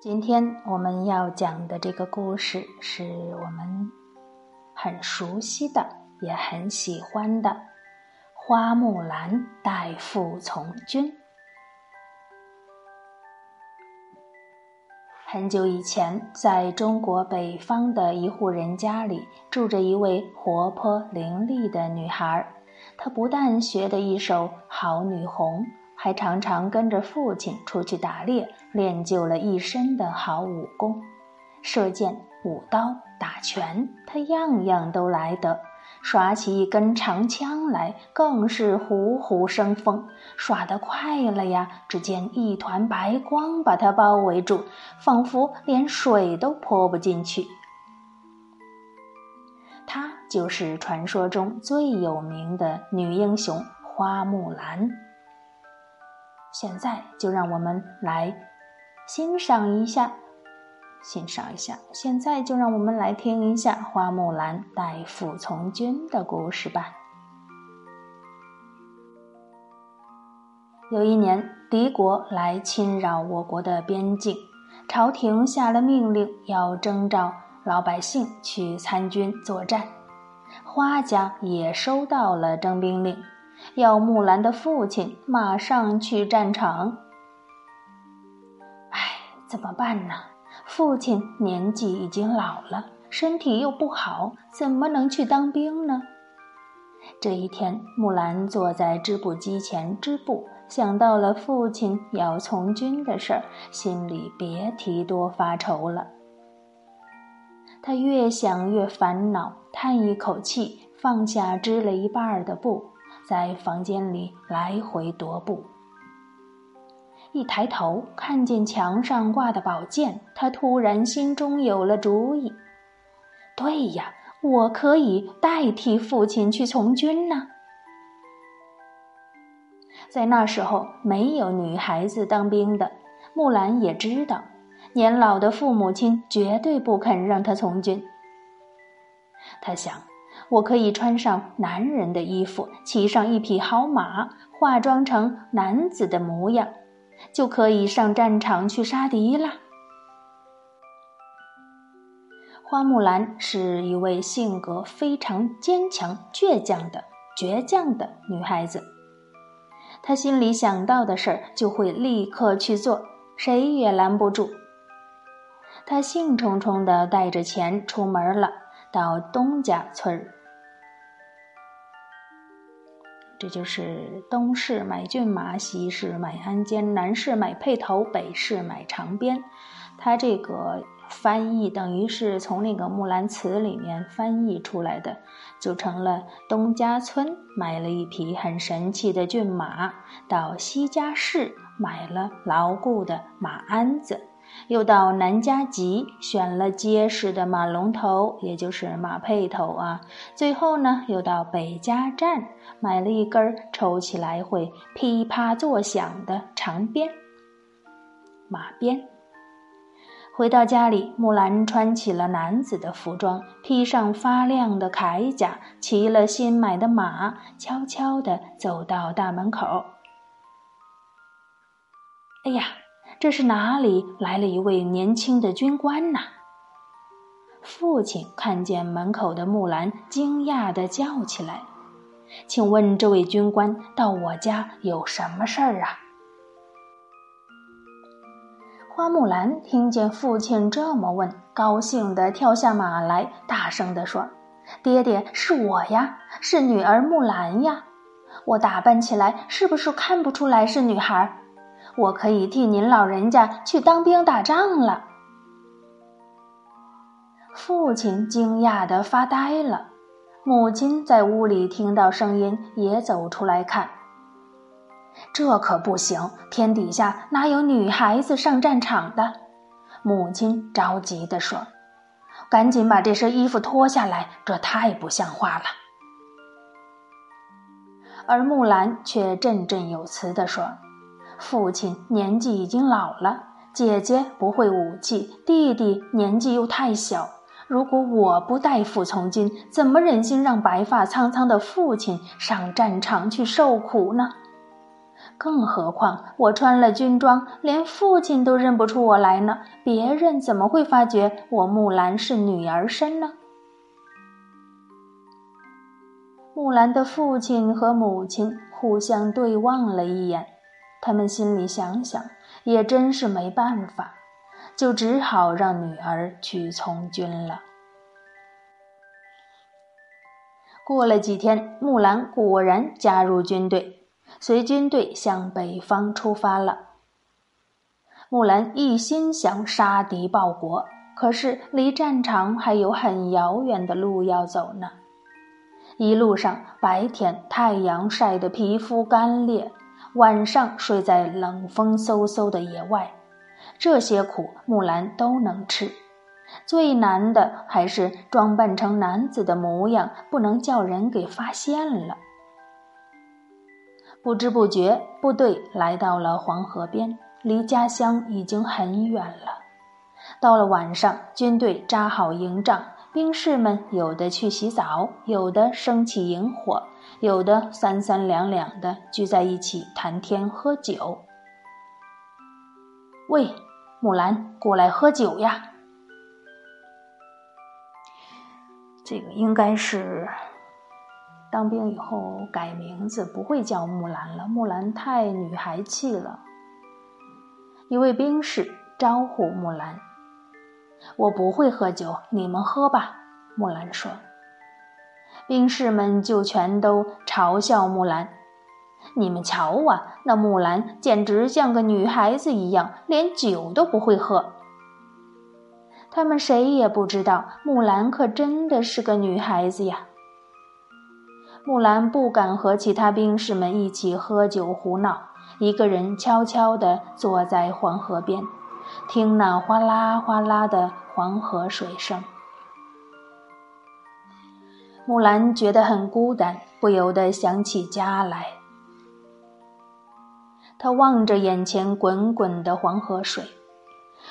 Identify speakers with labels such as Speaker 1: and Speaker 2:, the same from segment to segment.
Speaker 1: 今天我们要讲的这个故事是我们很熟悉的，也很喜欢的《花木兰代父从军》。很久以前，在中国北方的一户人家里，住着一位活泼伶俐的女孩。她不但学得一手好女红。还常常跟着父亲出去打猎，练就了一身的好武功，射箭、舞刀、打拳，他样样都来得。耍起一根长枪来，更是虎虎生风。耍得快了呀，只见一团白光把他包围住，仿佛连水都泼不进去。她就是传说中最有名的女英雄花木兰。现在就让我们来欣赏一下，欣赏一下。现在就让我们来听一下花木兰代父从军的故事吧。有一年，敌国来侵扰我国的边境，朝廷下了命令，要征召老百姓去参军作战。花家也收到了征兵令。要木兰的父亲马上去战场。哎，怎么办呢？父亲年纪已经老了，身体又不好，怎么能去当兵呢？这一天，木兰坐在织布机前织布，想到了父亲要从军的事儿，心里别提多发愁了。他越想越烦恼，叹一口气，放下织了一半的布。在房间里来回踱步，一抬头看见墙上挂的宝剑，他突然心中有了主意。对呀，我可以代替父亲去从军呢。在那时候，没有女孩子当兵的。木兰也知道，年老的父母亲绝对不肯让她从军。他想。我可以穿上男人的衣服，骑上一匹好马，化妆成男子的模样，就可以上战场去杀敌了。花木兰是一位性格非常坚强、倔强的倔强的女孩子，她心里想到的事儿就会立刻去做，谁也拦不住。她兴冲冲地带着钱出门了，到东家村儿。这就是东市买骏马，西市买鞍鞯，南市买辔头，北市买长鞭。他这个翻译等于是从那个《木兰辞》里面翻译出来的，就成了东家村买了一匹很神气的骏马，到西家市买了牢固的马鞍子。又到南家集选了结实的马龙头，也就是马辔头啊。最后呢，又到北家站买了一根抽起来会噼啪作响的长鞭——马鞭。回到家里，木兰穿起了男子的服装，披上发亮的铠甲，骑了新买的马，悄悄地走到大门口。哎呀！这是哪里来了一位年轻的军官呐？父亲看见门口的木兰，惊讶地叫起来：“请问这位军官到我家有什么事儿啊？”花木兰听见父亲这么问，高兴地跳下马来，大声地说：“爹爹，是我呀，是女儿木兰呀！我打扮起来是不是看不出来是女孩？”我可以替您老人家去当兵打仗了。父亲惊讶的发呆了，母亲在屋里听到声音也走出来看。这可不行，天底下哪有女孩子上战场的？母亲着急的说：“赶紧把这身衣服脱下来，这太不像话了。”而木兰却振振有词的说。父亲年纪已经老了，姐姐不会武器，弟弟年纪又太小。如果我不代父从军，怎么忍心让白发苍苍的父亲上战场去受苦呢？更何况我穿了军装，连父亲都认不出我来呢。别人怎么会发觉我木兰是女儿身呢？木兰的父亲和母亲互相对望了一眼，他们心里想想，也真是没办法，就只好让女儿去从军了。过了几天，木兰果然加入军队，随军队向北方出发了。木兰一心想杀敌报国，可是离战场还有很遥远的路要走呢。一路上，白天太阳晒得皮肤干裂，晚上睡在冷风嗖嗖的野外，这些苦木兰都能吃。最难的还是装扮成男子的模样，不能叫人给发现了。不知不觉，部队来到了黄河边，离家乡已经很远了。到了晚上，军队扎好营帐，兵士们有的去洗澡，有的升起营火，有的三三两两的聚在一起谈天喝酒。喂，木兰，过来喝酒呀！这个应该是当兵以后改名字，不会叫木兰了。木兰太女孩气了。一位兵士招呼木兰：“我不会喝酒，你们喝吧。”木兰说。兵士们就全都嘲笑木兰：“你们瞧啊，那木兰简直像个女孩子一样，连酒都不会喝。”他们谁也不知道，木兰可真的是个女孩子呀。木兰不敢和其他兵士们一起喝酒胡闹，一个人悄悄地坐在黄河边，听那哗啦哗啦的黄河水声。木兰觉得很孤单，不由得想起家来。她望着眼前滚滚的黄河水。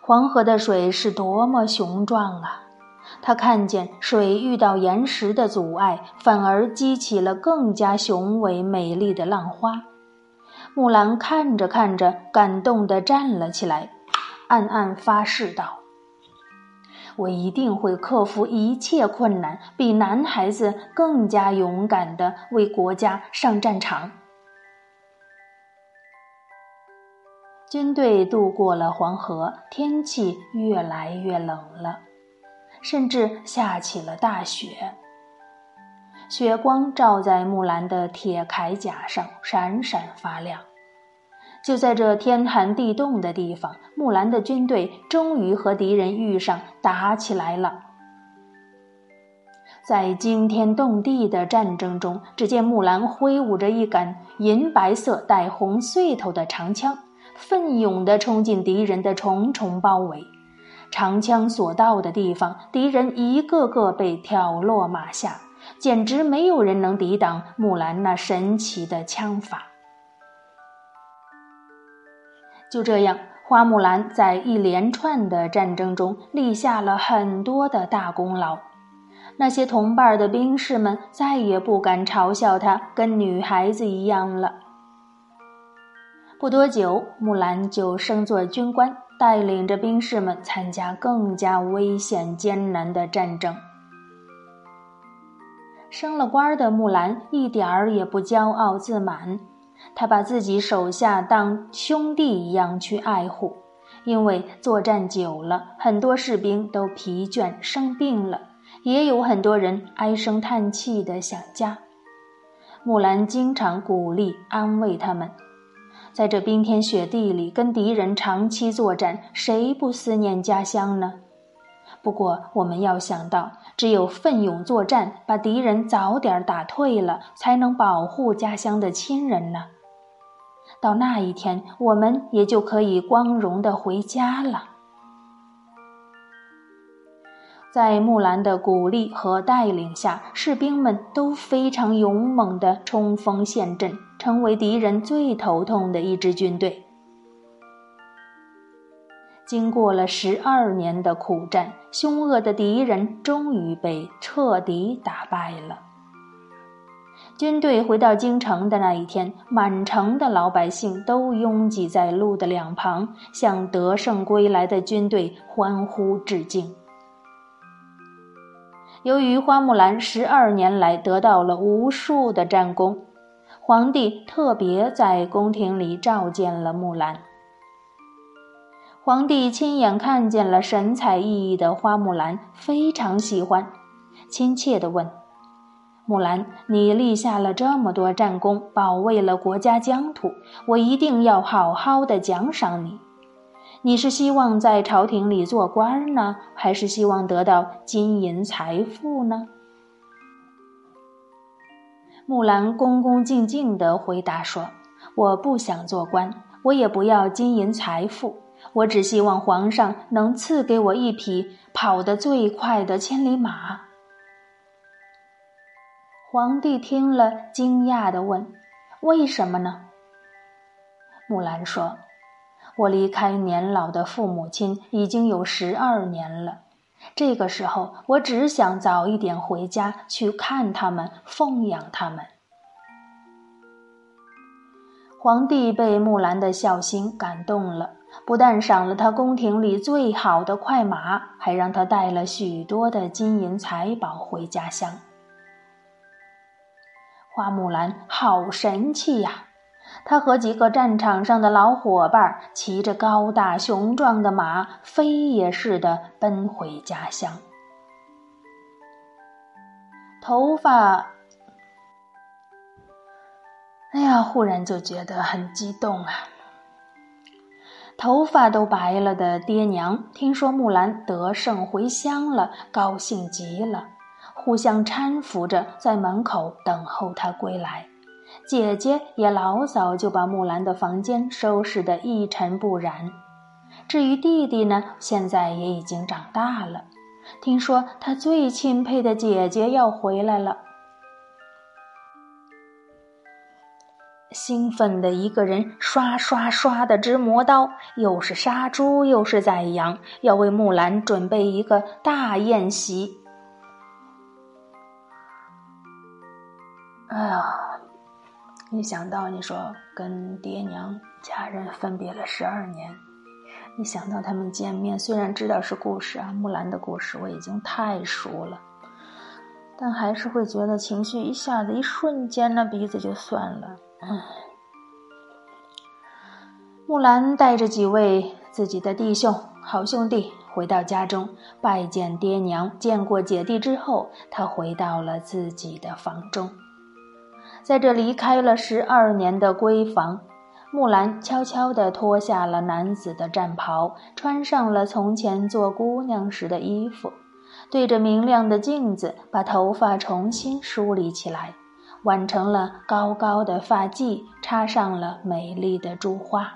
Speaker 1: 黄河的水是多么雄壮啊！他看见水遇到岩石的阻碍，反而激起了更加雄伟美丽的浪花。木兰看着看着，感动地站了起来，暗暗发誓道：“我一定会克服一切困难，比男孩子更加勇敢地为国家上战场。”军队渡过了黄河，天气越来越冷了，甚至下起了大雪。雪光照在木兰的铁铠甲上，闪闪发亮。就在这天寒地冻的地方，木兰的军队终于和敌人遇上，打起来了。在惊天动地的战争中，只见木兰挥舞着一杆银白色带红穗头的长枪。奋勇地冲进敌人的重重包围，长枪所到的地方，敌人一个个被挑落马下，简直没有人能抵挡木兰那神奇的枪法。就这样，花木兰在一连串的战争中立下了很多的大功劳，那些同伴的兵士们再也不敢嘲笑她跟女孩子一样了。不多久，木兰就升做军官，带领着兵士们参加更加危险艰难的战争。升了官的木兰一点儿也不骄傲自满，他把自己手下当兄弟一样去爱护。因为作战久了，很多士兵都疲倦生病了，也有很多人唉声叹气的想家。木兰经常鼓励安慰他们。在这冰天雪地里跟敌人长期作战，谁不思念家乡呢？不过我们要想到，只有奋勇作战，把敌人早点打退了，才能保护家乡的亲人呢。到那一天，我们也就可以光荣的回家了。在木兰的鼓励和带领下，士兵们都非常勇猛地冲锋陷阵，成为敌人最头痛的一支军队。经过了十二年的苦战，凶恶的敌人终于被彻底打败了。军队回到京城的那一天，满城的老百姓都拥挤在路的两旁，向得胜归来的军队欢呼致敬。由于花木兰十二年来得到了无数的战功，皇帝特别在宫廷里召见了木兰。皇帝亲眼看见了神采奕奕的花木兰，非常喜欢，亲切地问。木兰，你立下了这么多战功，保卫了国家疆土，我一定要好好的奖赏你。你是希望在朝廷里做官呢，还是希望得到金银财富呢？木兰恭恭敬敬地回答说：“我不想做官，我也不要金银财富，我只希望皇上能赐给我一匹跑得最快的千里马。”皇帝听了，惊讶地问：“为什么呢？”木兰说：“我离开年老的父母亲已经有十二年了，这个时候我只想早一点回家去看他们，奉养他们。”皇帝被木兰的孝心感动了，不但赏了他宫廷里最好的快马，还让他带了许多的金银财宝回家乡。花木兰好神气呀！她和几个战场上的老伙伴骑着高大雄壮的马，飞也似的奔回家乡。头发，哎呀，忽然就觉得很激动啊！头发都白了的爹娘，听说木兰得胜回乡了，高兴极了。互相搀扶着在门口等候他归来，姐姐也老早就把木兰的房间收拾得一尘不染。至于弟弟呢，现在也已经长大了。听说他最钦佩的姐姐要回来了，兴奋的一个人刷刷刷的直磨刀，又是杀猪又是宰羊，要为木兰准备一个大宴席。哎呀，一想到你说跟爹娘家人分别了十二年，一想到他们见面，虽然知道是故事啊，木兰的故事我已经太熟了，但还是会觉得情绪一下子一瞬间，那鼻子就酸了。木兰带着几位自己的弟兄、好兄弟回到家中拜见爹娘，见过姐弟之后，他回到了自己的房中。在这离开了十二年的闺房，木兰悄悄地脱下了男子的战袍，穿上了从前做姑娘时的衣服，对着明亮的镜子，把头发重新梳理起来，挽成了高高的发髻，插上了美丽的珠花。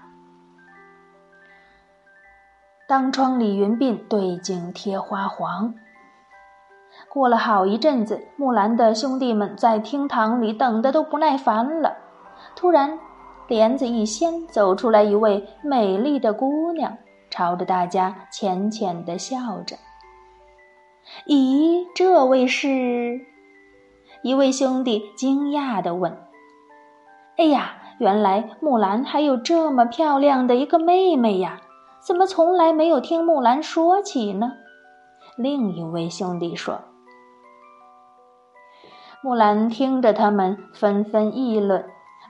Speaker 1: 当窗理云鬓，对镜贴花黄。过了好一阵子，木兰的兄弟们在厅堂里等的都不耐烦了。突然，帘子一掀，走出来一位美丽的姑娘，朝着大家浅浅的笑着。咦，这位是？一位兄弟惊讶的问：“哎呀，原来木兰还有这么漂亮的一个妹妹呀？怎么从来没有听木兰说起呢？”另一位兄弟说。木兰听着他们纷纷议论，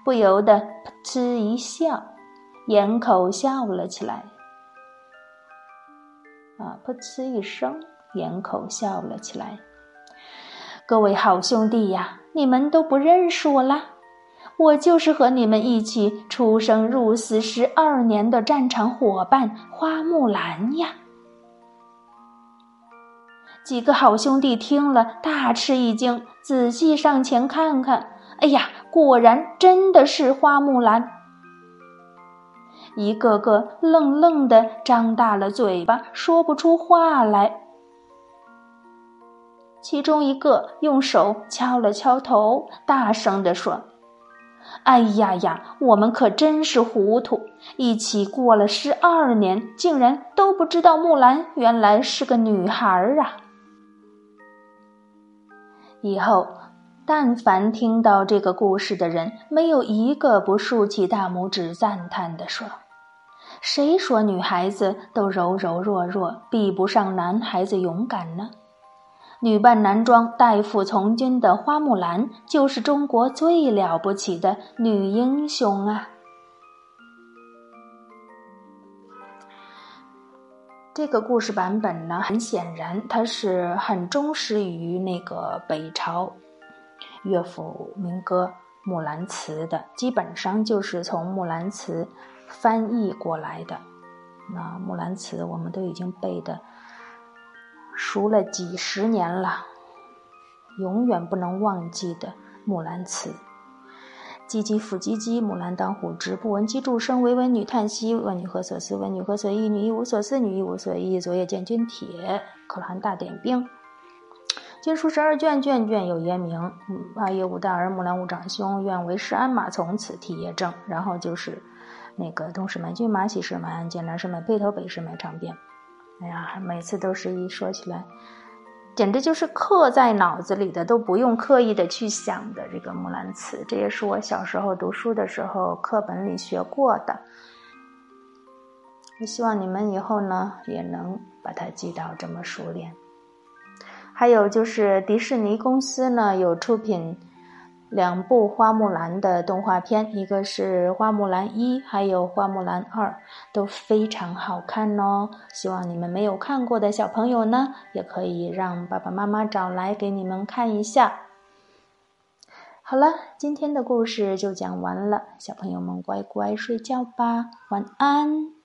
Speaker 1: 不由得噗嗤一笑，掩口笑了起来。啊，噗嗤一声，掩口笑了起来。各位好兄弟呀，你们都不认识我啦？我就是和你们一起出生入死十二年的战场伙伴花木兰呀！几个好兄弟听了，大吃一惊，仔细上前看看，哎呀，果然真的是花木兰！一个个愣愣的张大了嘴巴，说不出话来。其中一个用手敲了敲头，大声地说：“哎呀呀，我们可真是糊涂！一起过了十二年，竟然都不知道木兰原来是个女孩儿啊！”以后，但凡听到这个故事的人，没有一个不竖起大拇指赞叹的说：“谁说女孩子都柔柔弱弱，比不上男孩子勇敢呢？”女扮男装、代父从军的花木兰，就是中国最了不起的女英雄啊！这个故事版本呢，很显然，它是很忠实于那个北朝乐府民歌《木兰辞》的，基本上就是从《木兰辞》翻译过来的。那《木兰辞》我们都已经背的熟了几十年了，永远不能忘记的《木兰辞》。唧唧复唧唧，木兰当户织。不闻机杼声，惟闻女叹息。问女何所思？问女何所忆？女亦无所思，女亦无所忆。昨夜见军帖，可汗大点兵。经书十二卷，卷卷有言明。八月无大儿，木兰无长兄。愿为师鞍马，从此替业正。然后就是那个东市买骏马，西市买鞍鞯，南市买辔头，北市买长鞭。哎呀，每次都是一说起来。简直就是刻在脑子里的，都不用刻意的去想的。这个《木兰辞》，这也是我小时候读书的时候课本里学过的。我希望你们以后呢也能把它记到这么熟练。还有就是迪士尼公司呢有出品。两部花木兰的动画片，一个是花木兰一，还有花木兰二，都非常好看哦。希望你们没有看过的小朋友呢，也可以让爸爸妈妈找来给你们看一下。好了，今天的故事就讲完了，小朋友们乖乖睡觉吧，晚安。